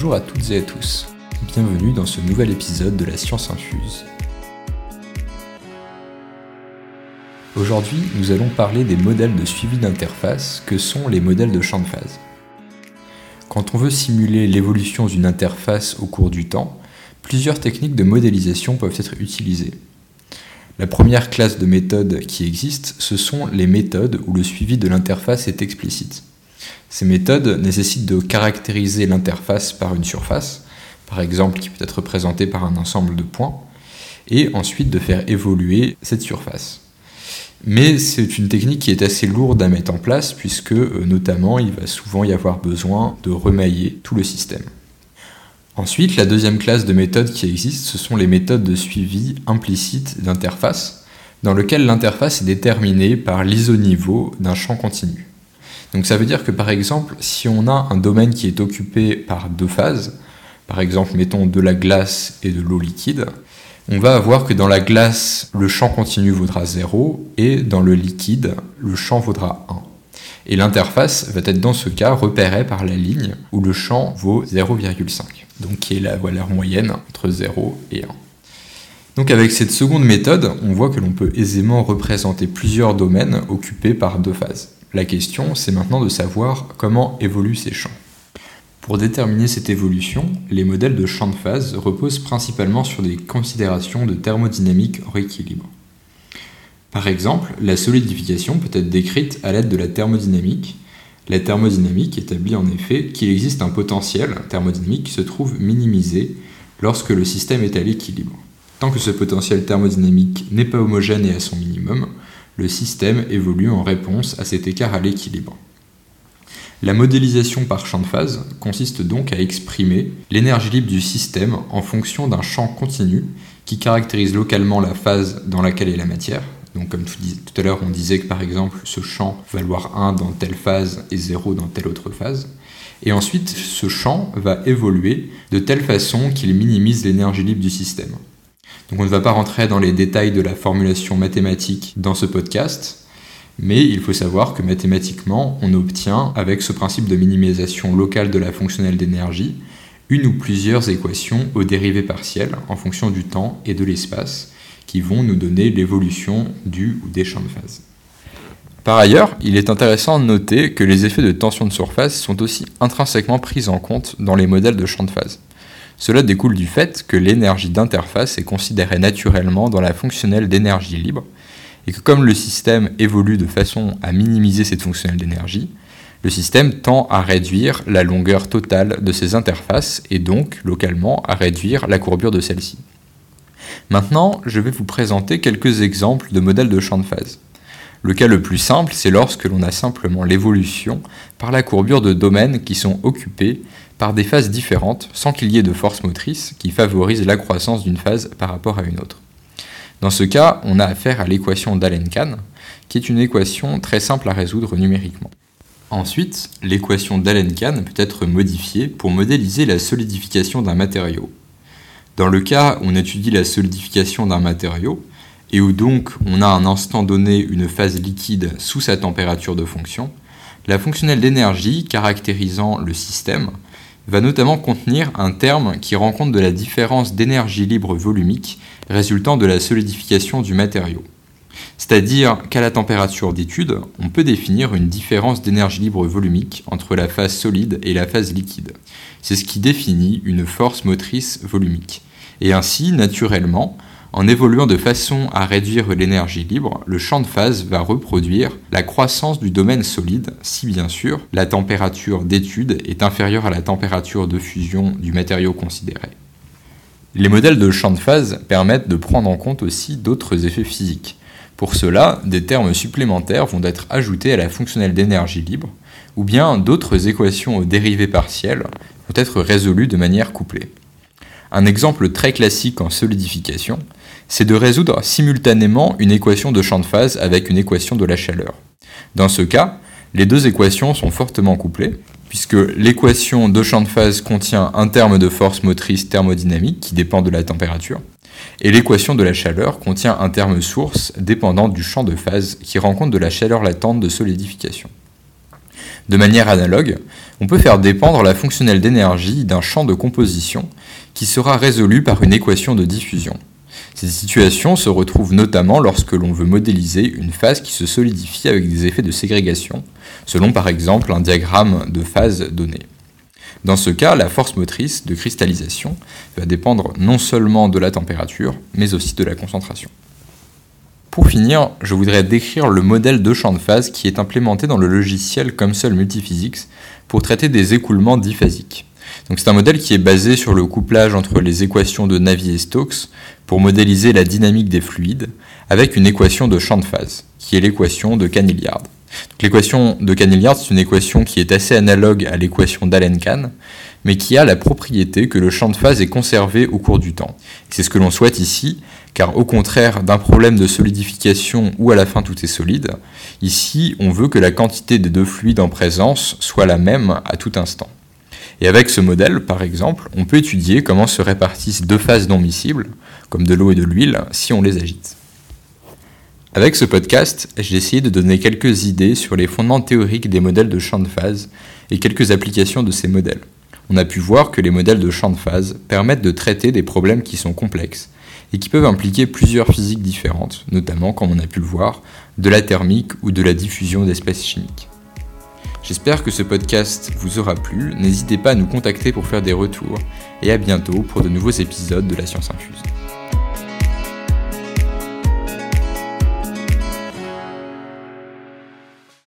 Bonjour à toutes et à tous. Bienvenue dans ce nouvel épisode de la Science Infuse. Aujourd'hui, nous allons parler des modèles de suivi d'interface que sont les modèles de champ de phase. Quand on veut simuler l'évolution d'une interface au cours du temps, plusieurs techniques de modélisation peuvent être utilisées. La première classe de méthodes qui existe, ce sont les méthodes où le suivi de l'interface est explicite. Ces méthodes nécessitent de caractériser l'interface par une surface, par exemple qui peut être représentée par un ensemble de points, et ensuite de faire évoluer cette surface. Mais c'est une technique qui est assez lourde à mettre en place puisque euh, notamment il va souvent y avoir besoin de remailler tout le système. Ensuite, la deuxième classe de méthodes qui existe, ce sont les méthodes de suivi implicite d'interface, dans lequel l'interface est déterminée par l'isoniveau d'un champ continu. Donc ça veut dire que par exemple, si on a un domaine qui est occupé par deux phases, par exemple mettons de la glace et de l'eau liquide, on va avoir que dans la glace, le champ continu vaudra 0 et dans le liquide, le champ vaudra 1. Et l'interface va être dans ce cas repérée par la ligne où le champ vaut 0,5, donc qui est la valeur moyenne entre 0 et 1. Donc avec cette seconde méthode, on voit que l'on peut aisément représenter plusieurs domaines occupés par deux phases. La question, c'est maintenant de savoir comment évoluent ces champs. Pour déterminer cette évolution, les modèles de champs de phase reposent principalement sur des considérations de thermodynamique hors équilibre. Par exemple, la solidification peut être décrite à l'aide de la thermodynamique. La thermodynamique établit en effet qu'il existe un potentiel thermodynamique qui se trouve minimisé lorsque le système est à l'équilibre. Tant que ce potentiel thermodynamique n'est pas homogène et à son minimum, le système évolue en réponse à cet écart à l'équilibre. La modélisation par champ de phase consiste donc à exprimer l'énergie libre du système en fonction d'un champ continu qui caractérise localement la phase dans laquelle est la matière. Donc comme tout à l'heure on disait que par exemple ce champ va valoir 1 dans telle phase et 0 dans telle autre phase. Et ensuite ce champ va évoluer de telle façon qu'il minimise l'énergie libre du système. Donc on ne va pas rentrer dans les détails de la formulation mathématique dans ce podcast, mais il faut savoir que mathématiquement, on obtient, avec ce principe de minimisation locale de la fonctionnelle d'énergie, une ou plusieurs équations aux dérivées partielles en fonction du temps et de l'espace, qui vont nous donner l'évolution du ou des champs de phase. Par ailleurs, il est intéressant de noter que les effets de tension de surface sont aussi intrinsèquement pris en compte dans les modèles de champs de phase. Cela découle du fait que l'énergie d'interface est considérée naturellement dans la fonctionnelle d'énergie libre, et que comme le système évolue de façon à minimiser cette fonctionnelle d'énergie, le système tend à réduire la longueur totale de ses interfaces et donc localement à réduire la courbure de celle-ci. Maintenant, je vais vous présenter quelques exemples de modèles de champ de phase. Le cas le plus simple, c'est lorsque l'on a simplement l'évolution par la courbure de domaines qui sont occupés par des phases différentes sans qu'il y ait de force motrice qui favorise la croissance d'une phase par rapport à une autre. Dans ce cas, on a affaire à l'équation d'Allen-Kahn, qui est une équation très simple à résoudre numériquement. Ensuite, l'équation d'Allen-Kahn peut être modifiée pour modéliser la solidification d'un matériau. Dans le cas où on étudie la solidification d'un matériau, et où donc on a à un instant donné une phase liquide sous sa température de fonction, la fonctionnelle d'énergie caractérisant le système va notamment contenir un terme qui rend compte de la différence d'énergie libre volumique résultant de la solidification du matériau. C'est-à-dire qu'à la température d'étude, on peut définir une différence d'énergie libre volumique entre la phase solide et la phase liquide. C'est ce qui définit une force motrice volumique. Et ainsi, naturellement, en évoluant de façon à réduire l'énergie libre, le champ de phase va reproduire la croissance du domaine solide si bien sûr la température d'étude est inférieure à la température de fusion du matériau considéré. Les modèles de champ de phase permettent de prendre en compte aussi d'autres effets physiques. Pour cela, des termes supplémentaires vont être ajoutés à la fonctionnelle d'énergie libre, ou bien d'autres équations aux dérivées partielles vont être résolues de manière couplée. Un exemple très classique en solidification, c'est de résoudre simultanément une équation de champ de phase avec une équation de la chaleur. Dans ce cas, les deux équations sont fortement couplées, puisque l'équation de champ de phase contient un terme de force motrice thermodynamique qui dépend de la température, et l'équation de la chaleur contient un terme source dépendant du champ de phase qui rend compte de la chaleur latente de solidification. De manière analogue, on peut faire dépendre la fonctionnelle d'énergie d'un champ de composition qui sera résolu par une équation de diffusion. Ces situations se retrouvent notamment lorsque l'on veut modéliser une phase qui se solidifie avec des effets de ségrégation, selon par exemple un diagramme de phase donné. Dans ce cas, la force motrice de cristallisation va dépendre non seulement de la température, mais aussi de la concentration. Pour finir, je voudrais décrire le modèle de champ de phase qui est implémenté dans le logiciel COMSOL Multiphysics pour traiter des écoulements diphasiques. C'est un modèle qui est basé sur le couplage entre les équations de Navier-Stokes pour modéliser la dynamique des fluides avec une équation de champ de phase, qui est l'équation de Canillard. L'équation de Canillard, c'est une équation qui est assez analogue à l'équation d'Allen-Kahn, mais qui a la propriété que le champ de phase est conservé au cours du temps. C'est ce que l'on souhaite ici, car au contraire d'un problème de solidification où à la fin tout est solide, ici on veut que la quantité des deux fluides en présence soit la même à tout instant. Et avec ce modèle, par exemple, on peut étudier comment se répartissent deux phases non miscibles, comme de l'eau et de l'huile, si on les agite. Avec ce podcast, j'ai essayé de donner quelques idées sur les fondements théoriques des modèles de champ de phase et quelques applications de ces modèles. On a pu voir que les modèles de champ de phase permettent de traiter des problèmes qui sont complexes et qui peuvent impliquer plusieurs physiques différentes, notamment, comme on a pu le voir, de la thermique ou de la diffusion d'espèces chimiques. J'espère que ce podcast vous aura plu, n'hésitez pas à nous contacter pour faire des retours, et à bientôt pour de nouveaux épisodes de la science infuse.